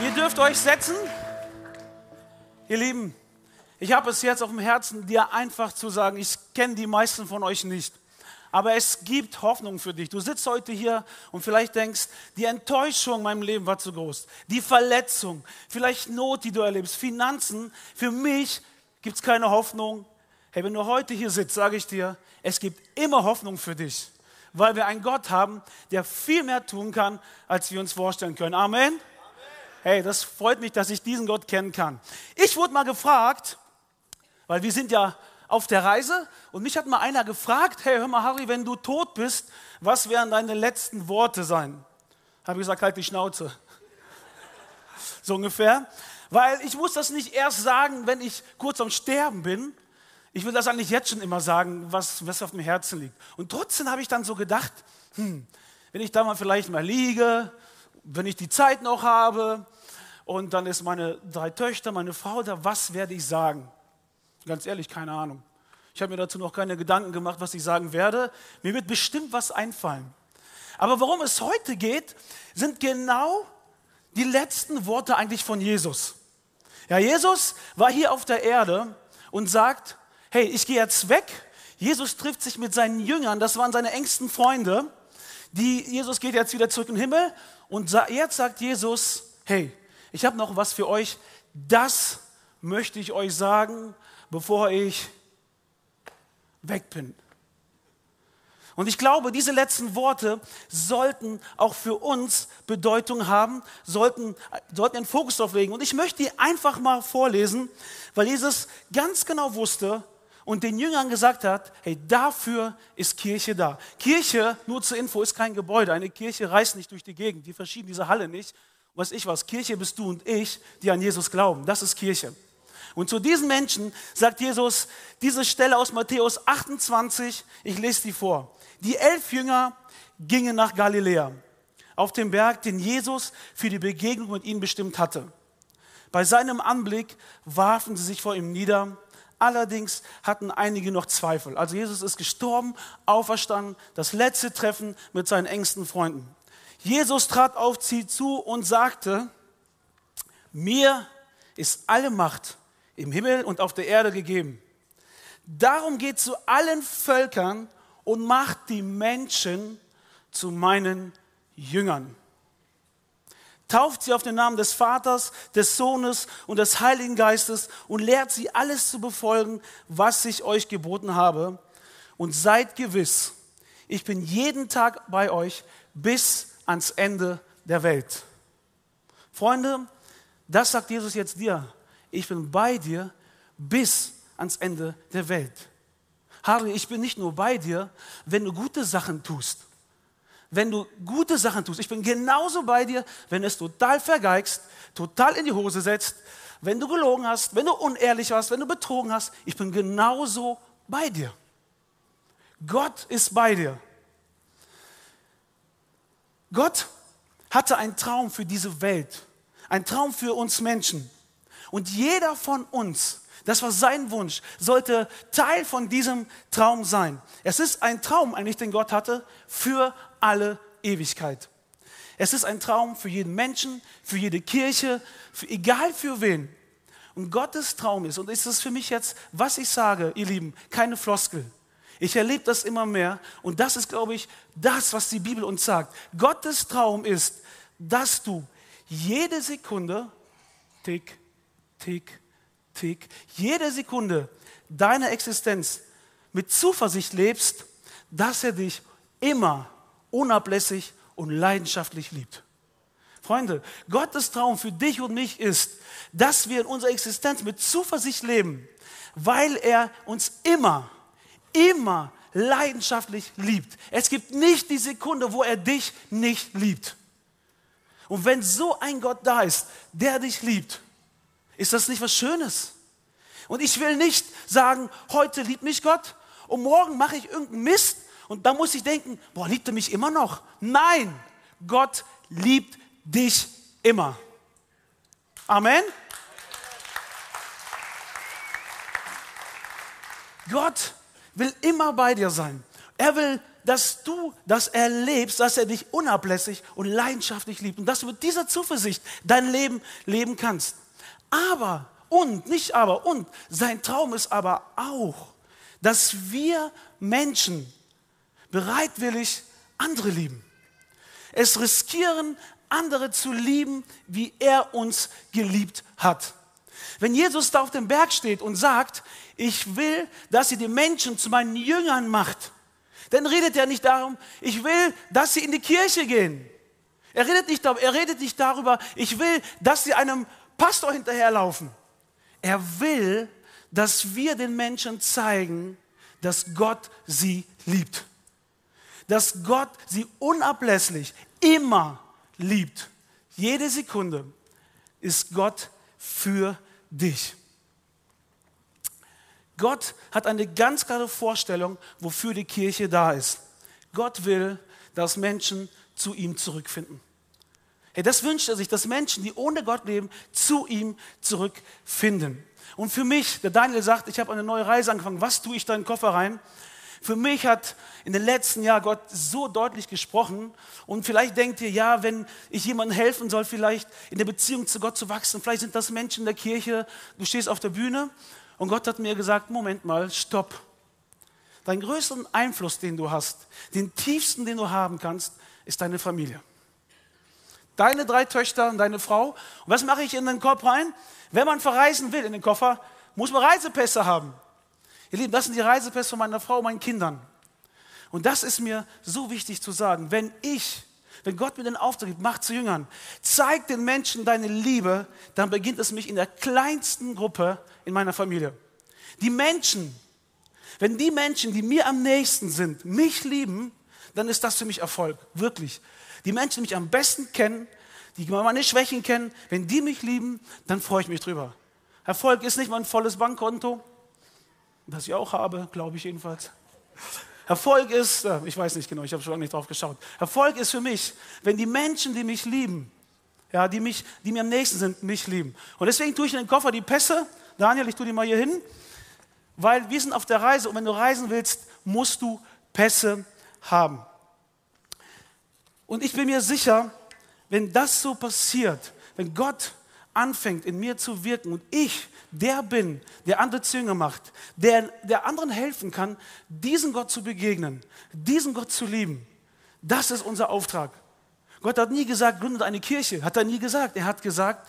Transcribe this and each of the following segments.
Ihr dürft euch setzen. Ihr Lieben, ich habe es jetzt auf dem Herzen, dir einfach zu sagen, ich kenne die meisten von euch nicht. Aber es gibt Hoffnung für dich. Du sitzt heute hier und vielleicht denkst, die Enttäuschung in meinem Leben war zu groß. Die Verletzung, vielleicht Not, die du erlebst, Finanzen. Für mich gibt es keine Hoffnung. Hey, wenn du heute hier sitzt, sage ich dir, es gibt immer Hoffnung für dich. Weil wir einen Gott haben, der viel mehr tun kann, als wir uns vorstellen können. Amen. Hey, das freut mich, dass ich diesen Gott kennen kann. Ich wurde mal gefragt, weil wir sind ja auf der Reise und mich hat mal einer gefragt, hey, hör mal Harry, wenn du tot bist, was werden deine letzten Worte sein? Habe ich gesagt, halt die Schnauze. So ungefähr. Weil ich muss das nicht erst sagen, wenn ich kurz am Sterben bin. Ich will das eigentlich jetzt schon immer sagen, was, was auf dem Herzen liegt. Und trotzdem habe ich dann so gedacht, hm, wenn ich da mal vielleicht mal liege, wenn ich die Zeit noch habe und dann ist meine drei Töchter, meine Frau da, was werde ich sagen? Ganz ehrlich, keine Ahnung. Ich habe mir dazu noch keine Gedanken gemacht, was ich sagen werde. Mir wird bestimmt was einfallen. Aber worum es heute geht, sind genau die letzten Worte eigentlich von Jesus. Ja, Jesus war hier auf der Erde und sagt, hey, ich gehe jetzt weg. Jesus trifft sich mit seinen Jüngern, das waren seine engsten Freunde. Die, Jesus geht jetzt wieder zurück in den Himmel und jetzt sagt Jesus, hey, ich habe noch was für euch, das möchte ich euch sagen, bevor ich weg bin. Und ich glaube, diese letzten Worte sollten auch für uns Bedeutung haben, sollten, sollten einen Fokus darauf legen. Und ich möchte die einfach mal vorlesen, weil Jesus ganz genau wusste, und den Jüngern gesagt hat, hey, dafür ist Kirche da. Kirche, nur zur Info, ist kein Gebäude. Eine Kirche reist nicht durch die Gegend. Die verschieben diese Halle nicht. Was ich was, Kirche bist du und ich, die an Jesus glauben. Das ist Kirche. Und zu diesen Menschen sagt Jesus diese Stelle aus Matthäus 28, ich lese die vor. Die elf Jünger gingen nach Galiläa, auf dem Berg, den Jesus für die Begegnung mit ihnen bestimmt hatte. Bei seinem Anblick warfen sie sich vor ihm nieder Allerdings hatten einige noch Zweifel. Also Jesus ist gestorben, auferstanden, das letzte Treffen mit seinen engsten Freunden. Jesus trat auf sie zu und sagte, mir ist alle Macht im Himmel und auf der Erde gegeben. Darum geht zu allen Völkern und macht die Menschen zu meinen Jüngern tauft sie auf den Namen des Vaters, des Sohnes und des Heiligen Geistes und lehrt sie alles zu befolgen, was ich euch geboten habe. Und seid gewiss, ich bin jeden Tag bei euch bis ans Ende der Welt. Freunde, das sagt Jesus jetzt dir. Ich bin bei dir bis ans Ende der Welt. Harry, ich bin nicht nur bei dir, wenn du gute Sachen tust wenn du gute Sachen tust. Ich bin genauso bei dir, wenn es total vergeigst, total in die Hose setzt, wenn du gelogen hast, wenn du unehrlich warst, wenn du betrogen hast. Ich bin genauso bei dir. Gott ist bei dir. Gott hatte einen Traum für diese Welt, einen Traum für uns Menschen. Und jeder von uns, das war sein Wunsch, sollte Teil von diesem Traum sein. Es ist ein Traum eigentlich, den Gott hatte für alle Ewigkeit. Es ist ein Traum für jeden Menschen, für jede Kirche, für, egal für wen. Und Gottes Traum ist, und ist es für mich jetzt, was ich sage, ihr Lieben, keine Floskel. Ich erlebe das immer mehr und das ist, glaube ich, das, was die Bibel uns sagt. Gottes Traum ist, dass du jede Sekunde, tick, tick, tick, jede Sekunde deiner Existenz mit Zuversicht lebst, dass er dich immer unablässig und leidenschaftlich liebt. Freunde, Gottes Traum für dich und mich ist, dass wir in unserer Existenz mit Zuversicht leben, weil er uns immer, immer leidenschaftlich liebt. Es gibt nicht die Sekunde, wo er dich nicht liebt. Und wenn so ein Gott da ist, der dich liebt, ist das nicht was Schönes? Und ich will nicht sagen, heute liebt mich Gott und morgen mache ich irgendeinen Mist und da muss ich denken, boah, liebt er mich immer noch? Nein, Gott liebt dich immer. Amen. Gott will immer bei dir sein, Er will, dass du das erlebst, dass er dich unablässig und leidenschaftlich liebt und dass du mit dieser Zuversicht dein Leben leben kannst. Aber, und, nicht aber, und, sein Traum ist aber auch, dass wir Menschen bereitwillig andere lieben. Es riskieren, andere zu lieben, wie er uns geliebt hat. Wenn Jesus da auf dem Berg steht und sagt, ich will, dass ihr die Menschen zu meinen Jüngern macht, dann redet er nicht darum, ich will, dass sie in die Kirche gehen. Er redet nicht, er redet nicht darüber, ich will, dass sie einem Pastor hinterherlaufen. Er will, dass wir den Menschen zeigen, dass Gott sie liebt. Dass Gott sie unablässlich immer liebt. Jede Sekunde ist Gott für dich. Gott hat eine ganz klare Vorstellung, wofür die Kirche da ist. Gott will, dass Menschen zu ihm zurückfinden. Hey, das wünscht er sich, dass Menschen, die ohne Gott leben, zu ihm zurückfinden. Und für mich, der Daniel sagt, ich habe eine neue Reise angefangen, was tue ich da in den Koffer rein? Für mich hat in den letzten Jahren Gott so deutlich gesprochen. Und vielleicht denkt ihr, ja, wenn ich jemandem helfen soll, vielleicht in der Beziehung zu Gott zu wachsen, vielleicht sind das Menschen in der Kirche, du stehst auf der Bühne und Gott hat mir gesagt, Moment mal, stopp. Dein größten Einfluss, den du hast, den tiefsten, den du haben kannst, ist deine Familie. Deine drei Töchter und deine Frau. Und was mache ich in den Korb rein? Wenn man verreisen will in den Koffer, muss man Reisepässe haben. Ihr Lieben, das sind die Reisepässe von meiner Frau und meinen Kindern. Und das ist mir so wichtig zu sagen. Wenn ich, wenn Gott mir den Auftrag gibt, macht zu Jüngern, zeig den Menschen deine Liebe, dann beginnt es mich in der kleinsten Gruppe in meiner Familie. Die Menschen, wenn die Menschen, die mir am nächsten sind, mich lieben, dann ist das für mich Erfolg. Wirklich. Die Menschen, die mich am besten kennen, die meine Schwächen kennen, wenn die mich lieben, dann freue ich mich drüber. Erfolg ist nicht mein volles Bankkonto, das ich auch habe, glaube ich jedenfalls. Erfolg ist, äh, ich weiß nicht genau, ich habe schon nicht drauf geschaut. Erfolg ist für mich, wenn die Menschen, die mich lieben, ja, die, mich, die mir am nächsten sind, mich lieben. Und deswegen tue ich in den Koffer die Pässe. Daniel, ich tue die mal hier hin, weil wir sind auf der Reise und wenn du reisen willst, musst du Pässe haben. Und ich bin mir sicher, wenn das so passiert, wenn Gott anfängt in mir zu wirken und ich der bin, der andere Zünger macht, der, der anderen helfen kann, diesen Gott zu begegnen, diesen Gott zu lieben, das ist unser Auftrag. Gott hat nie gesagt, gründet eine Kirche, hat er nie gesagt. Er hat gesagt,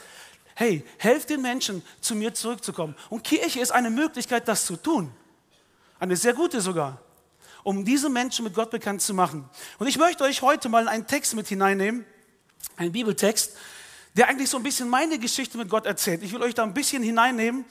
hey, helft den Menschen, zu mir zurückzukommen. Und Kirche ist eine Möglichkeit, das zu tun. Eine sehr gute sogar, um diese Menschen mit Gott bekannt zu machen. Und ich möchte euch heute mal einen Text mit hineinnehmen, einen Bibeltext, der eigentlich so ein bisschen meine Geschichte mit Gott erzählt. Ich will euch da ein bisschen hineinnehmen,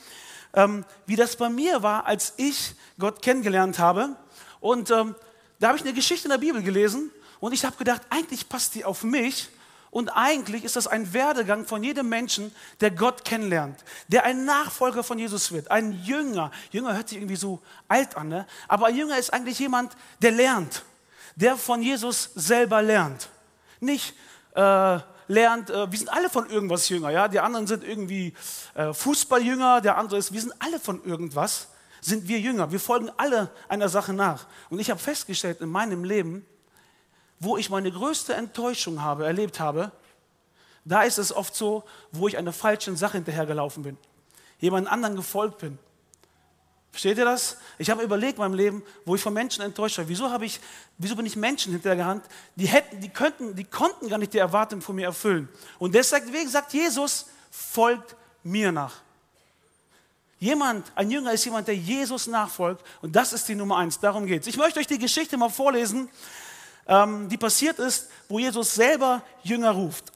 ähm, wie das bei mir war, als ich Gott kennengelernt habe. Und ähm, da habe ich eine Geschichte in der Bibel gelesen und ich habe gedacht, eigentlich passt die auf mich. Und eigentlich ist das ein Werdegang von jedem Menschen, der Gott kennenlernt, der ein Nachfolger von Jesus wird, ein Jünger. Jünger hört sich irgendwie so alt an, ne? aber ein Jünger ist eigentlich jemand, der lernt, der von Jesus selber lernt. Nicht, äh, lernt, äh, wir sind alle von irgendwas jünger. Ja? Die anderen sind irgendwie äh, Fußballjünger, der andere ist, wir sind alle von irgendwas, sind wir jünger. Wir folgen alle einer Sache nach. Und ich habe festgestellt in meinem Leben, wo ich meine größte Enttäuschung habe, erlebt habe, da ist es oft so, wo ich einer falschen Sache hinterhergelaufen bin, jemand anderen gefolgt bin. Versteht ihr das? Ich habe überlegt in meinem Leben, wo ich von Menschen enttäuscht war. Wieso, habe ich, wieso bin ich Menschen hintergerannt, die, hätten, die, könnten, die konnten gar nicht die Erwartung von mir erfüllen. Und deswegen sagt Jesus, folgt mir nach. Jemand, ein Jünger ist jemand, der Jesus nachfolgt. Und das ist die Nummer eins. Darum geht es. Ich möchte euch die Geschichte mal vorlesen, ähm, die passiert ist, wo Jesus selber Jünger ruft.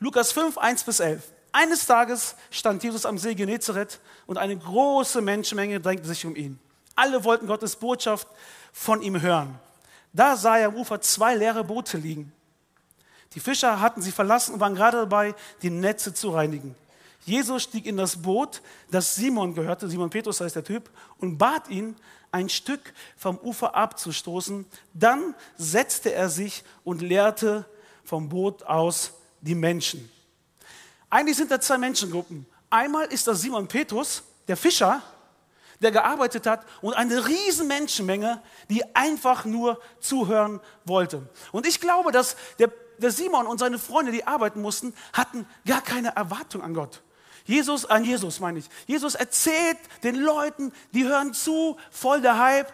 Lukas 5, 1 bis 11. Eines Tages stand Jesus am See Genezareth und eine große Menschenmenge drängte sich um ihn. Alle wollten Gottes Botschaft von ihm hören. Da sah er am Ufer zwei leere Boote liegen. Die Fischer hatten sie verlassen und waren gerade dabei, die Netze zu reinigen. Jesus stieg in das Boot, das Simon gehörte, Simon Petrus heißt der Typ, und bat ihn, ein Stück vom Ufer abzustoßen. Dann setzte er sich und leerte vom Boot aus die Menschen. Eigentlich sind da zwei Menschengruppen. Einmal ist das Simon Petrus, der Fischer, der gearbeitet hat und eine riesen Menschenmenge, die einfach nur zuhören wollte. Und ich glaube, dass der, der Simon und seine Freunde, die arbeiten mussten, hatten gar keine Erwartung an Gott. Jesus, an Jesus meine ich. Jesus erzählt den Leuten, die hören zu, voll der Hype.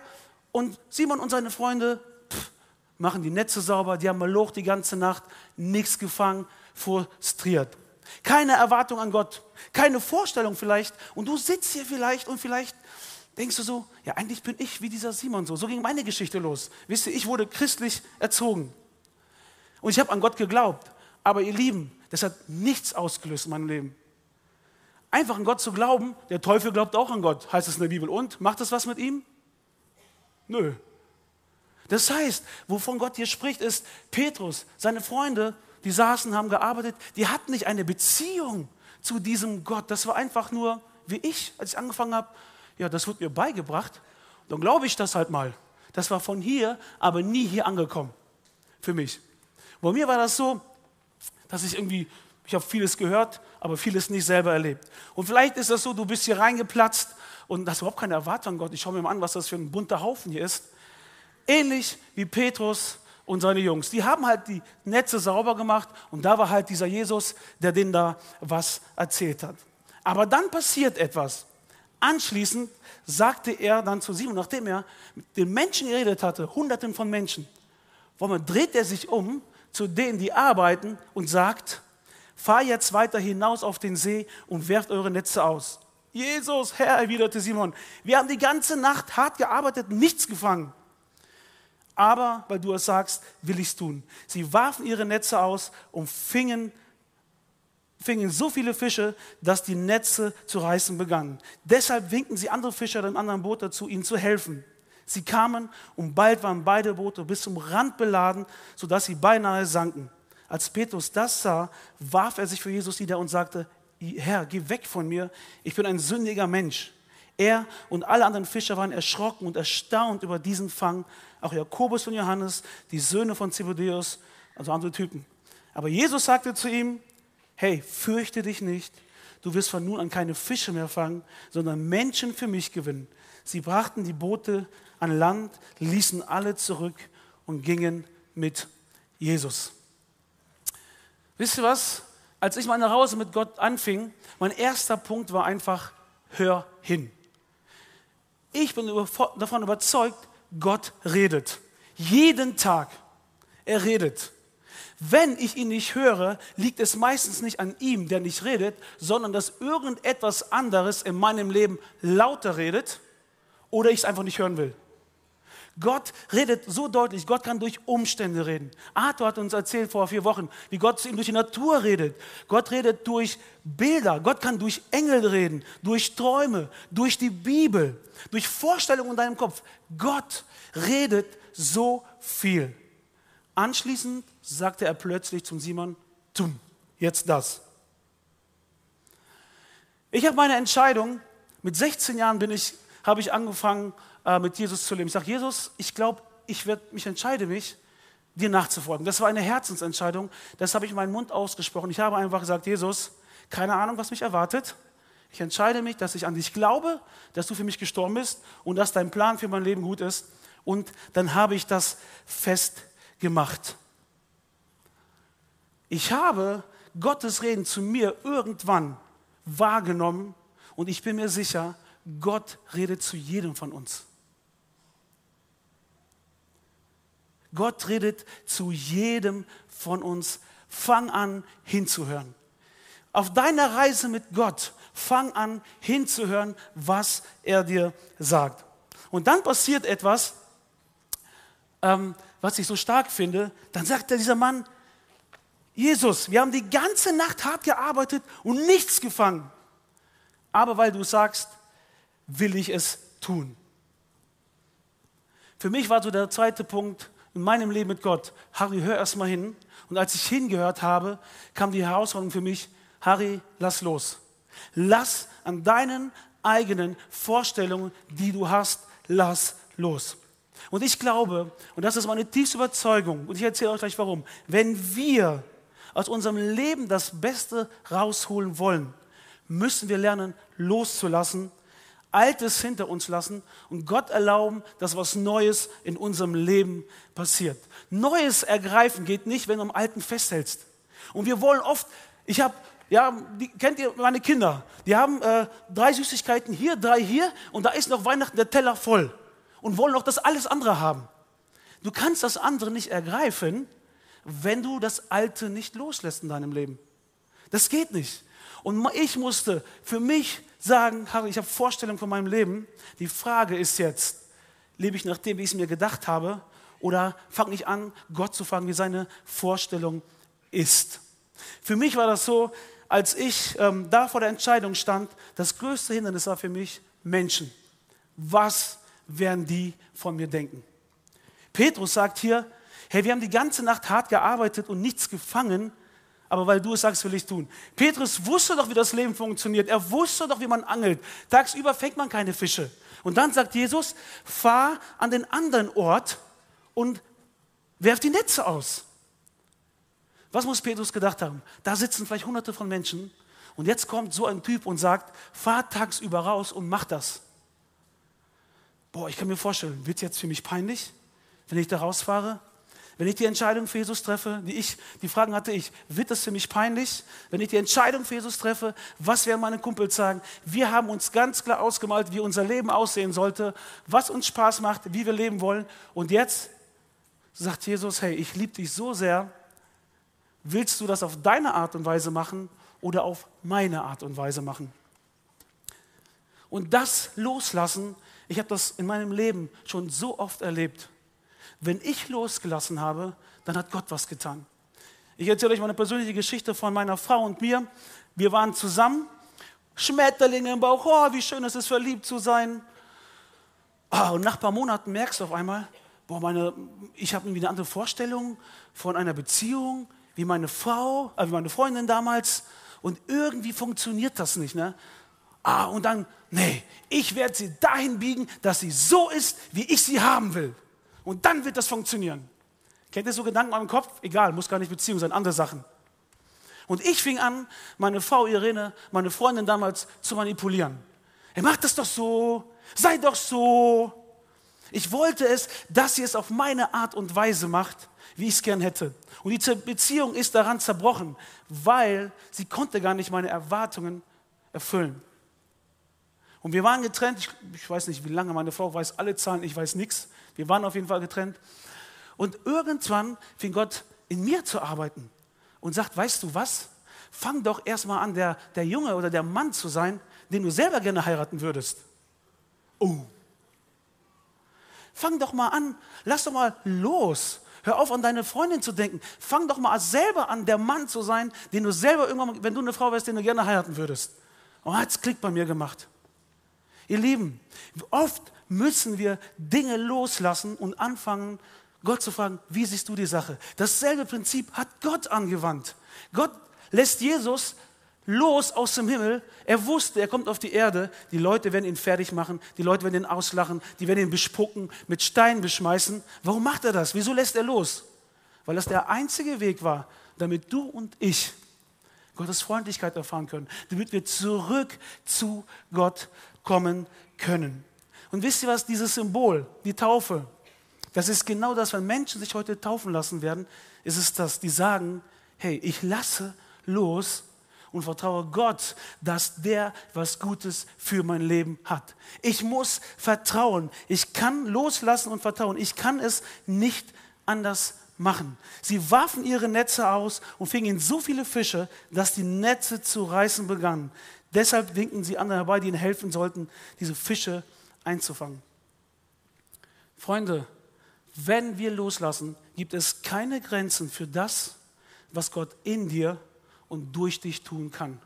Und Simon und seine Freunde pff, machen die Netze sauber, die haben mal Loch die ganze Nacht, nichts gefangen, frustriert. Keine Erwartung an Gott, keine Vorstellung vielleicht. Und du sitzt hier vielleicht und vielleicht denkst du so, ja eigentlich bin ich wie dieser Simon so. So ging meine Geschichte los. Wisst ihr, ich wurde christlich erzogen. Und ich habe an Gott geglaubt. Aber ihr Lieben, das hat nichts ausgelöst in meinem Leben. Einfach an Gott zu glauben, der Teufel glaubt auch an Gott, heißt es in der Bibel. Und macht das was mit ihm? Nö. Das heißt, wovon Gott hier spricht, ist Petrus, seine Freunde, die saßen, haben gearbeitet, die hatten nicht eine Beziehung zu diesem Gott. Das war einfach nur wie ich, als ich angefangen habe, ja, das wird mir beigebracht. Dann glaube ich das halt mal. Das war von hier, aber nie hier angekommen. Für mich. Bei mir war das so, dass ich irgendwie, ich habe vieles gehört, aber vieles nicht selber erlebt. Und vielleicht ist das so, du bist hier reingeplatzt und hast überhaupt keine Erwartung Gott. Ich schaue mir mal an, was das für ein bunter Haufen hier ist. Ähnlich wie Petrus und seine Jungs. Die haben halt die Netze sauber gemacht und da war halt dieser Jesus, der denen da was erzählt hat. Aber dann passiert etwas. Anschließend sagte er dann zu Simon, nachdem er mit den Menschen geredet hatte, Hunderten von Menschen, warum dreht er sich um zu denen, die arbeiten und sagt, fahr jetzt weiter hinaus auf den See und werft eure Netze aus. Jesus, Herr, erwiderte Simon, wir haben die ganze Nacht hart gearbeitet, nichts gefangen aber weil du es sagst, will ich es tun. Sie warfen ihre Netze aus und fingen, fingen so viele Fische, dass die Netze zu reißen begannen. Deshalb winkten sie andere Fischer dem anderen Boot dazu, ihnen zu helfen. Sie kamen und bald waren beide Boote bis zum Rand beladen, sodass sie beinahe sanken. Als Petrus das sah, warf er sich für Jesus nieder und sagte, Herr, geh weg von mir, ich bin ein sündiger Mensch. Er und alle anderen Fischer waren erschrocken und erstaunt über diesen Fang. Auch Jakobus und Johannes, die Söhne von Zebedeus, also andere Typen. Aber Jesus sagte zu ihm, hey, fürchte dich nicht. Du wirst von nun an keine Fische mehr fangen, sondern Menschen für mich gewinnen. Sie brachten die Boote an Land, ließen alle zurück und gingen mit Jesus. Wisst ihr was? Als ich meine Reise mit Gott anfing, mein erster Punkt war einfach, hör hin. Ich bin davon überzeugt, Gott redet. Jeden Tag. Er redet. Wenn ich ihn nicht höre, liegt es meistens nicht an ihm, der nicht redet, sondern dass irgendetwas anderes in meinem Leben lauter redet oder ich es einfach nicht hören will. Gott redet so deutlich, Gott kann durch Umstände reden. Arthur hat uns erzählt vor vier Wochen, wie Gott zu ihm durch die Natur redet. Gott redet durch Bilder, Gott kann durch Engel reden, durch Träume, durch die Bibel, durch Vorstellungen in deinem Kopf. Gott redet so viel. Anschließend sagte er plötzlich zum Simon, tu jetzt das. Ich habe meine Entscheidung, mit 16 Jahren bin ich, habe ich angefangen, äh, mit Jesus zu leben. Ich sage, Jesus, ich glaube, ich werde mich entscheide mich, dir nachzufolgen. Das war eine Herzensentscheidung. Das habe ich in meinen Mund ausgesprochen. Ich habe einfach gesagt, Jesus, keine Ahnung, was mich erwartet. Ich entscheide mich, dass ich an dich glaube, dass du für mich gestorben bist und dass dein Plan für mein Leben gut ist. Und dann habe ich das festgemacht. Ich habe Gottes Reden zu mir irgendwann wahrgenommen und ich bin mir sicher, Gott redet zu jedem von uns. Gott redet zu jedem von uns. Fang an hinzuhören. Auf deiner Reise mit Gott, fang an hinzuhören, was er dir sagt. Und dann passiert etwas, ähm, was ich so stark finde. Dann sagt dieser Mann, Jesus, wir haben die ganze Nacht hart gearbeitet und nichts gefangen. Aber weil du sagst, will ich es tun. Für mich war so der zweite Punkt, in meinem Leben mit Gott, Harry, hör erst mal hin. Und als ich hingehört habe, kam die Herausforderung für mich, Harry, lass los. Lass an deinen eigenen Vorstellungen, die du hast, lass los. Und ich glaube, und das ist meine tiefste Überzeugung, und ich erzähle euch gleich warum, wenn wir aus unserem Leben das Beste rausholen wollen, müssen wir lernen, loszulassen, Altes hinter uns lassen und Gott erlauben, dass was Neues in unserem Leben passiert. Neues ergreifen geht nicht, wenn du am Alten festhältst. Und wir wollen oft, ich habe, ja, die, kennt ihr meine Kinder? Die haben äh, drei Süßigkeiten hier, drei hier und da ist noch Weihnachten der Teller voll und wollen noch das alles andere haben. Du kannst das andere nicht ergreifen, wenn du das Alte nicht loslässt in deinem Leben. Das geht nicht. Und ich musste für mich sagen, Harry, ich habe Vorstellungen von meinem Leben. Die Frage ist jetzt, lebe ich nach dem, wie ich es mir gedacht habe, oder fange ich an, Gott zu fragen, wie seine Vorstellung ist. Für mich war das so, als ich ähm, da vor der Entscheidung stand, das größte Hindernis war für mich Menschen. Was werden die von mir denken? Petrus sagt hier, hey, wir haben die ganze Nacht hart gearbeitet und nichts gefangen, aber weil du es sagst, will ich tun. Petrus wusste doch, wie das Leben funktioniert. Er wusste doch, wie man angelt. Tagsüber fängt man keine Fische. Und dann sagt Jesus, fahr an den anderen Ort und werf die Netze aus. Was muss Petrus gedacht haben? Da sitzen vielleicht hunderte von Menschen und jetzt kommt so ein Typ und sagt, fahr tagsüber raus und mach das. Boah, ich kann mir vorstellen, wird jetzt für mich peinlich, wenn ich da rausfahre? Wenn ich die Entscheidung für Jesus treffe, die ich, die Fragen hatte ich, wird das für mich peinlich? Wenn ich die Entscheidung für Jesus treffe, was werden meine Kumpels sagen? Wir haben uns ganz klar ausgemalt, wie unser Leben aussehen sollte, was uns Spaß macht, wie wir leben wollen. Und jetzt sagt Jesus, hey, ich liebe dich so sehr, willst du das auf deine Art und Weise machen oder auf meine Art und Weise machen? Und das loslassen, ich habe das in meinem Leben schon so oft erlebt. Wenn ich losgelassen habe, dann hat Gott was getan. Ich erzähle euch mal eine persönliche Geschichte von meiner Frau und mir. Wir waren zusammen, Schmetterlinge im Bauch, oh, wie schön es ist, verliebt zu sein. Oh, und nach ein paar Monaten merkst du auf einmal, boah, meine, ich habe irgendwie eine andere Vorstellung von einer Beziehung, wie meine Frau, äh, wie meine Freundin damals. Und irgendwie funktioniert das nicht. Ne? Ah, und dann, nee, ich werde sie dahin biegen, dass sie so ist, wie ich sie haben will. Und dann wird das funktionieren. Kennt ihr so Gedanken in meinem Kopf? Egal, muss gar nicht Beziehung sein, andere Sachen. Und ich fing an, meine Frau Irene, meine Freundin damals zu manipulieren. Er macht das doch so, sei doch so. Ich wollte es, dass sie es auf meine Art und Weise macht, wie ich es gern hätte. Und die Beziehung ist daran zerbrochen, weil sie konnte gar nicht meine Erwartungen erfüllen. Und wir waren getrennt, ich, ich weiß nicht wie lange, meine Frau weiß alle Zahlen, ich weiß nichts. Wir waren auf jeden Fall getrennt. Und irgendwann fing Gott in mir zu arbeiten und sagt, weißt du was? Fang doch erstmal an, der, der Junge oder der Mann zu sein, den du selber gerne heiraten würdest. Oh. Fang doch mal an, lass doch mal los. Hör auf, an deine Freundin zu denken. Fang doch mal selber an, der Mann zu sein, den du selber irgendwann, wenn du eine Frau wärst, den du gerne heiraten würdest. Und hat es Klick bei mir gemacht. Ihr Lieben, oft müssen wir Dinge loslassen und anfangen, Gott zu fragen, wie siehst du die Sache? Dasselbe Prinzip hat Gott angewandt. Gott lässt Jesus los aus dem Himmel. Er wusste, er kommt auf die Erde. Die Leute werden ihn fertig machen. Die Leute werden ihn auslachen. Die werden ihn bespucken, mit Steinen beschmeißen. Warum macht er das? Wieso lässt er los? Weil das der einzige Weg war, damit du und ich Gottes Freundlichkeit erfahren können. Damit wir zurück zu Gott kommen können. Und wisst ihr was, dieses Symbol, die Taufe, das ist genau das, wenn Menschen sich heute taufen lassen werden, ist es das, die sagen, hey, ich lasse los und vertraue Gott, dass der was Gutes für mein Leben hat. Ich muss vertrauen. Ich kann loslassen und vertrauen. Ich kann es nicht anders machen. Sie warfen ihre Netze aus und fingen so viele Fische, dass die Netze zu reißen begannen. Deshalb winken sie anderen herbei, die ihnen helfen sollten, diese Fische einzufangen. Freunde, wenn wir loslassen, gibt es keine Grenzen für das, was Gott in dir und durch dich tun kann.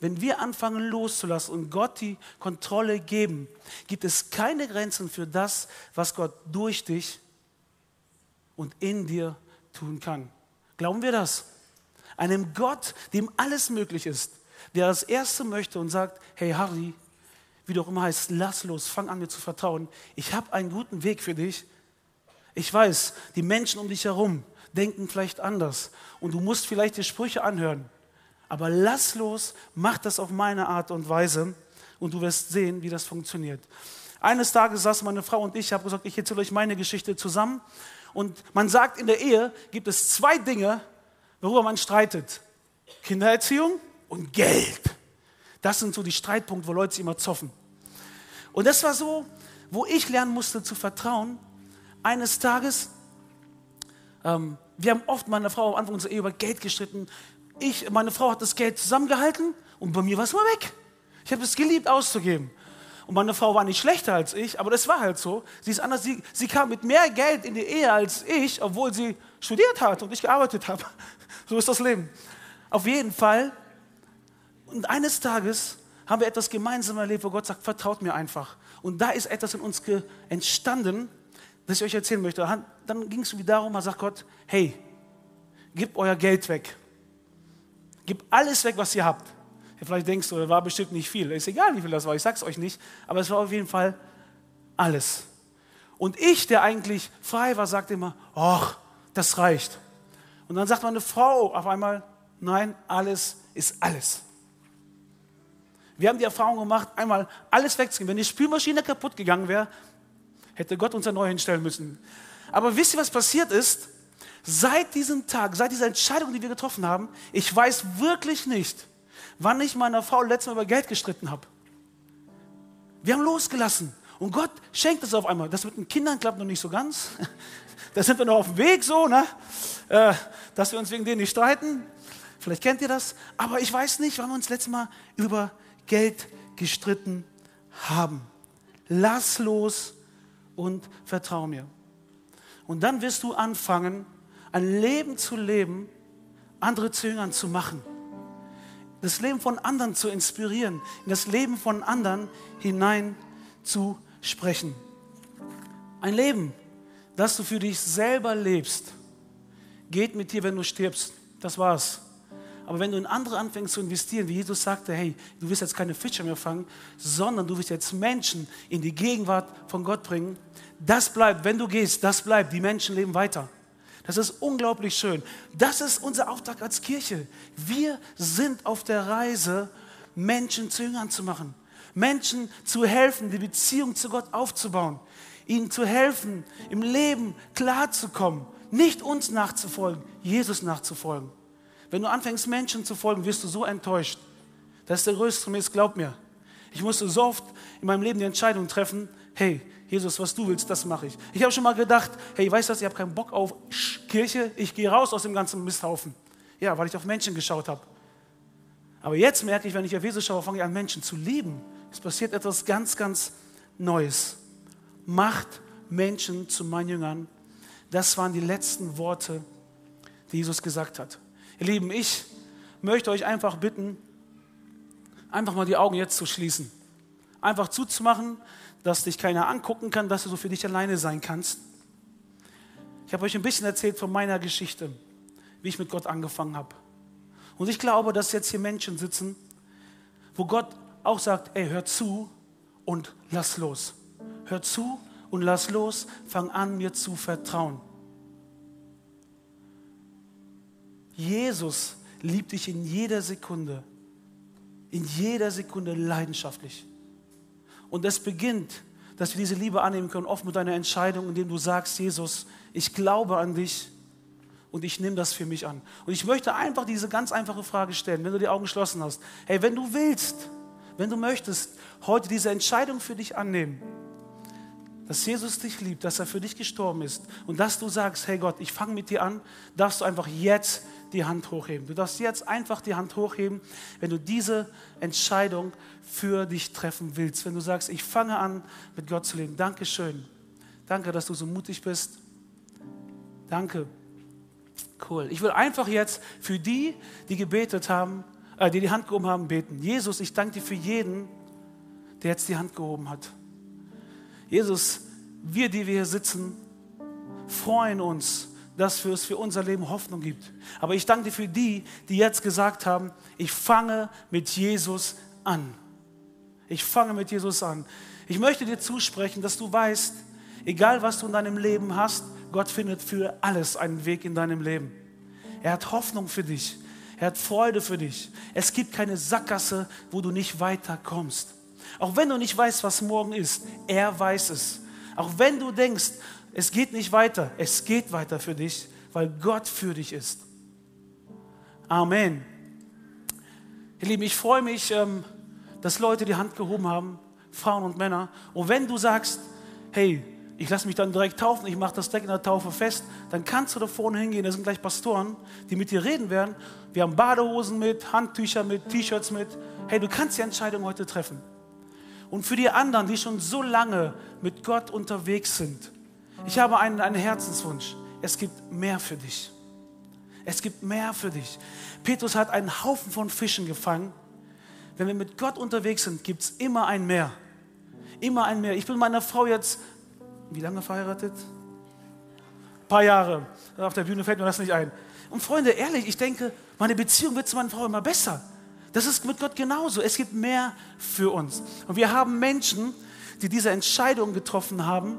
Wenn wir anfangen loszulassen und Gott die Kontrolle geben, gibt es keine Grenzen für das, was Gott durch dich und in dir tun kann. Glauben wir das? Einem Gott, dem alles möglich ist, der das Erste möchte und sagt, hey Harry, wie du auch immer heißt, lass los, fang an mir zu vertrauen. Ich habe einen guten Weg für dich. Ich weiß, die Menschen um dich herum denken vielleicht anders und du musst vielleicht die Sprüche anhören. Aber lass los, mach das auf meine Art und Weise und du wirst sehen, wie das funktioniert. Eines Tages saß meine Frau und ich, ich habe gesagt, ich erzähle euch meine Geschichte zusammen. Und man sagt, in der Ehe gibt es zwei Dinge, worüber man streitet. Kindererziehung und Geld. Das sind so die Streitpunkte, wo Leute sich immer zoffen. Und das war so, wo ich lernen musste zu vertrauen. Eines Tages, ähm, wir haben oft meine Frau am Anfang unserer Ehe über Geld gestritten. Ich, meine Frau hat das Geld zusammengehalten und bei mir war es immer weg. Ich habe es geliebt auszugeben. Und meine Frau war nicht schlechter als ich, aber das war halt so. Sie ist anders. Sie, sie kam mit mehr Geld in die Ehe als ich, obwohl sie studiert hat und ich gearbeitet habe. So ist das Leben. Auf jeden Fall. Und eines Tages haben wir etwas gemeinsam erlebt, wo Gott sagt, vertraut mir einfach. Und da ist etwas in uns entstanden, das ich euch erzählen möchte. Dann ging es wieder darum, da sagt Gott, hey, gib euer Geld weg. Gib alles weg, was ihr habt. Vielleicht denkst du, das war bestimmt nicht viel. Ist egal, wie viel das war, ich sag's euch nicht. Aber es war auf jeden Fall alles. Und ich, der eigentlich frei war, sagte immer, ach, das reicht. Und dann sagt meine Frau auf einmal, nein, alles ist alles. Wir haben die Erfahrung gemacht, einmal alles wegzugeben. Wenn die Spülmaschine kaputt gegangen wäre, hätte Gott uns neue hinstellen müssen. Aber wisst ihr, was passiert ist? Seit diesem Tag, seit dieser Entscheidung, die wir getroffen haben, ich weiß wirklich nicht, wann ich meiner Frau letztes Mal über Geld gestritten habe. Wir haben losgelassen. Und Gott schenkt es auf einmal. Das mit den Kindern klappt noch nicht so ganz. Da sind wir noch auf dem Weg so, ne? Äh, dass wir uns wegen denen nicht streiten. Vielleicht kennt ihr das. Aber ich weiß nicht, wann wir uns letztes Mal über Geld gestritten haben. Lass los und vertrau mir. Und dann wirst du anfangen, ein Leben zu leben, andere zu Jüngern zu machen. Das Leben von anderen zu inspirieren, in das Leben von anderen hinein zu sprechen. Ein Leben, das du für dich selber lebst, geht mit dir, wenn du stirbst. Das war's. Aber wenn du in andere anfängst zu investieren, wie Jesus sagte, hey, du wirst jetzt keine Fischer mehr fangen, sondern du wirst jetzt Menschen in die Gegenwart von Gott bringen, das bleibt, wenn du gehst, das bleibt, die Menschen leben weiter. Das ist unglaublich schön. Das ist unser Auftrag als Kirche. Wir sind auf der Reise, Menschen zu Jüngern zu machen. Menschen zu helfen, die Beziehung zu Gott aufzubauen. Ihnen zu helfen, im Leben klarzukommen. Nicht uns nachzufolgen, Jesus nachzufolgen. Wenn du anfängst, Menschen zu folgen, wirst du so enttäuscht. Das ist der größte Mist, glaub mir. Ich musste so oft in meinem Leben die Entscheidung treffen, hey, Jesus, was du willst, das mache ich. Ich habe schon mal gedacht, hey, weißt du was, ich habe keinen Bock auf Kirche, ich gehe raus aus dem ganzen Misthaufen. Ja, weil ich auf Menschen geschaut habe. Aber jetzt merke ich, wenn ich auf Jesus schaue, fange ich an, Menschen zu lieben. Es passiert etwas ganz, ganz Neues. Macht Menschen zu meinen Jüngern. Das waren die letzten Worte, die Jesus gesagt hat. Ihr Lieben, ich möchte euch einfach bitten, einfach mal die Augen jetzt zu schließen. Einfach zuzumachen, dass dich keiner angucken kann, dass du so für dich alleine sein kannst. Ich habe euch ein bisschen erzählt von meiner Geschichte, wie ich mit Gott angefangen habe. Und ich glaube, dass jetzt hier Menschen sitzen, wo Gott auch sagt, ey, hör zu und lass los. Hör zu und lass los, fang an, mir zu vertrauen. Jesus liebt dich in jeder Sekunde, in jeder Sekunde leidenschaftlich. Und es beginnt, dass wir diese Liebe annehmen können, oft mit einer Entscheidung, indem du sagst, Jesus, ich glaube an dich und ich nehme das für mich an. Und ich möchte einfach diese ganz einfache Frage stellen, wenn du die Augen geschlossen hast. Hey, wenn du willst, wenn du möchtest, heute diese Entscheidung für dich annehmen, dass Jesus dich liebt, dass er für dich gestorben ist und dass du sagst, hey Gott, ich fange mit dir an, darfst du einfach jetzt die Hand hochheben. Du darfst jetzt einfach die Hand hochheben, wenn du diese Entscheidung für dich treffen willst. Wenn du sagst, ich fange an, mit Gott zu leben. Dankeschön. Danke, dass du so mutig bist. Danke. Cool. Ich will einfach jetzt für die, die gebetet haben, äh, die die Hand gehoben haben, beten. Jesus, ich danke dir für jeden, der jetzt die Hand gehoben hat. Jesus, wir, die wir hier sitzen, freuen uns, dass es für unser Leben Hoffnung gibt. Aber ich danke dir für die, die jetzt gesagt haben, ich fange mit Jesus an. Ich fange mit Jesus an. Ich möchte dir zusprechen, dass du weißt, egal was du in deinem Leben hast, Gott findet für alles einen Weg in deinem Leben. Er hat Hoffnung für dich. Er hat Freude für dich. Es gibt keine Sackgasse, wo du nicht weiterkommst. Auch wenn du nicht weißt, was morgen ist, er weiß es. Auch wenn du denkst, es geht nicht weiter, es geht weiter für dich, weil Gott für dich ist. Amen. Ihr Lieben, ich freue mich, ähm, dass Leute die Hand gehoben haben, Frauen und Männer. Und wenn du sagst, hey, ich lasse mich dann direkt taufen, ich mache das direkt in der Taufe fest, dann kannst du da vorne hingehen, da sind gleich Pastoren, die mit dir reden werden. Wir haben Badehosen mit, Handtücher mit, T-Shirts mit. Hey, du kannst die Entscheidung heute treffen. Und für die anderen, die schon so lange mit Gott unterwegs sind, ich habe einen, einen Herzenswunsch. Es gibt mehr für dich. Es gibt mehr für dich. Petrus hat einen Haufen von Fischen gefangen. Wenn wir mit Gott unterwegs sind, gibt es immer ein Mehr. Immer ein Mehr. Ich bin meiner Frau jetzt wie lange verheiratet? Ein paar Jahre. Auf der Bühne fällt mir das nicht ein. Und Freunde, ehrlich, ich denke, meine Beziehung wird zu meiner Frau immer besser. Das ist mit Gott genauso. Es gibt mehr für uns. Und wir haben Menschen, die diese Entscheidung getroffen haben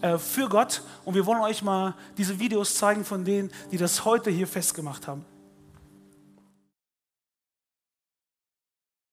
äh, für Gott. Und wir wollen euch mal diese Videos zeigen von denen, die das heute hier festgemacht haben.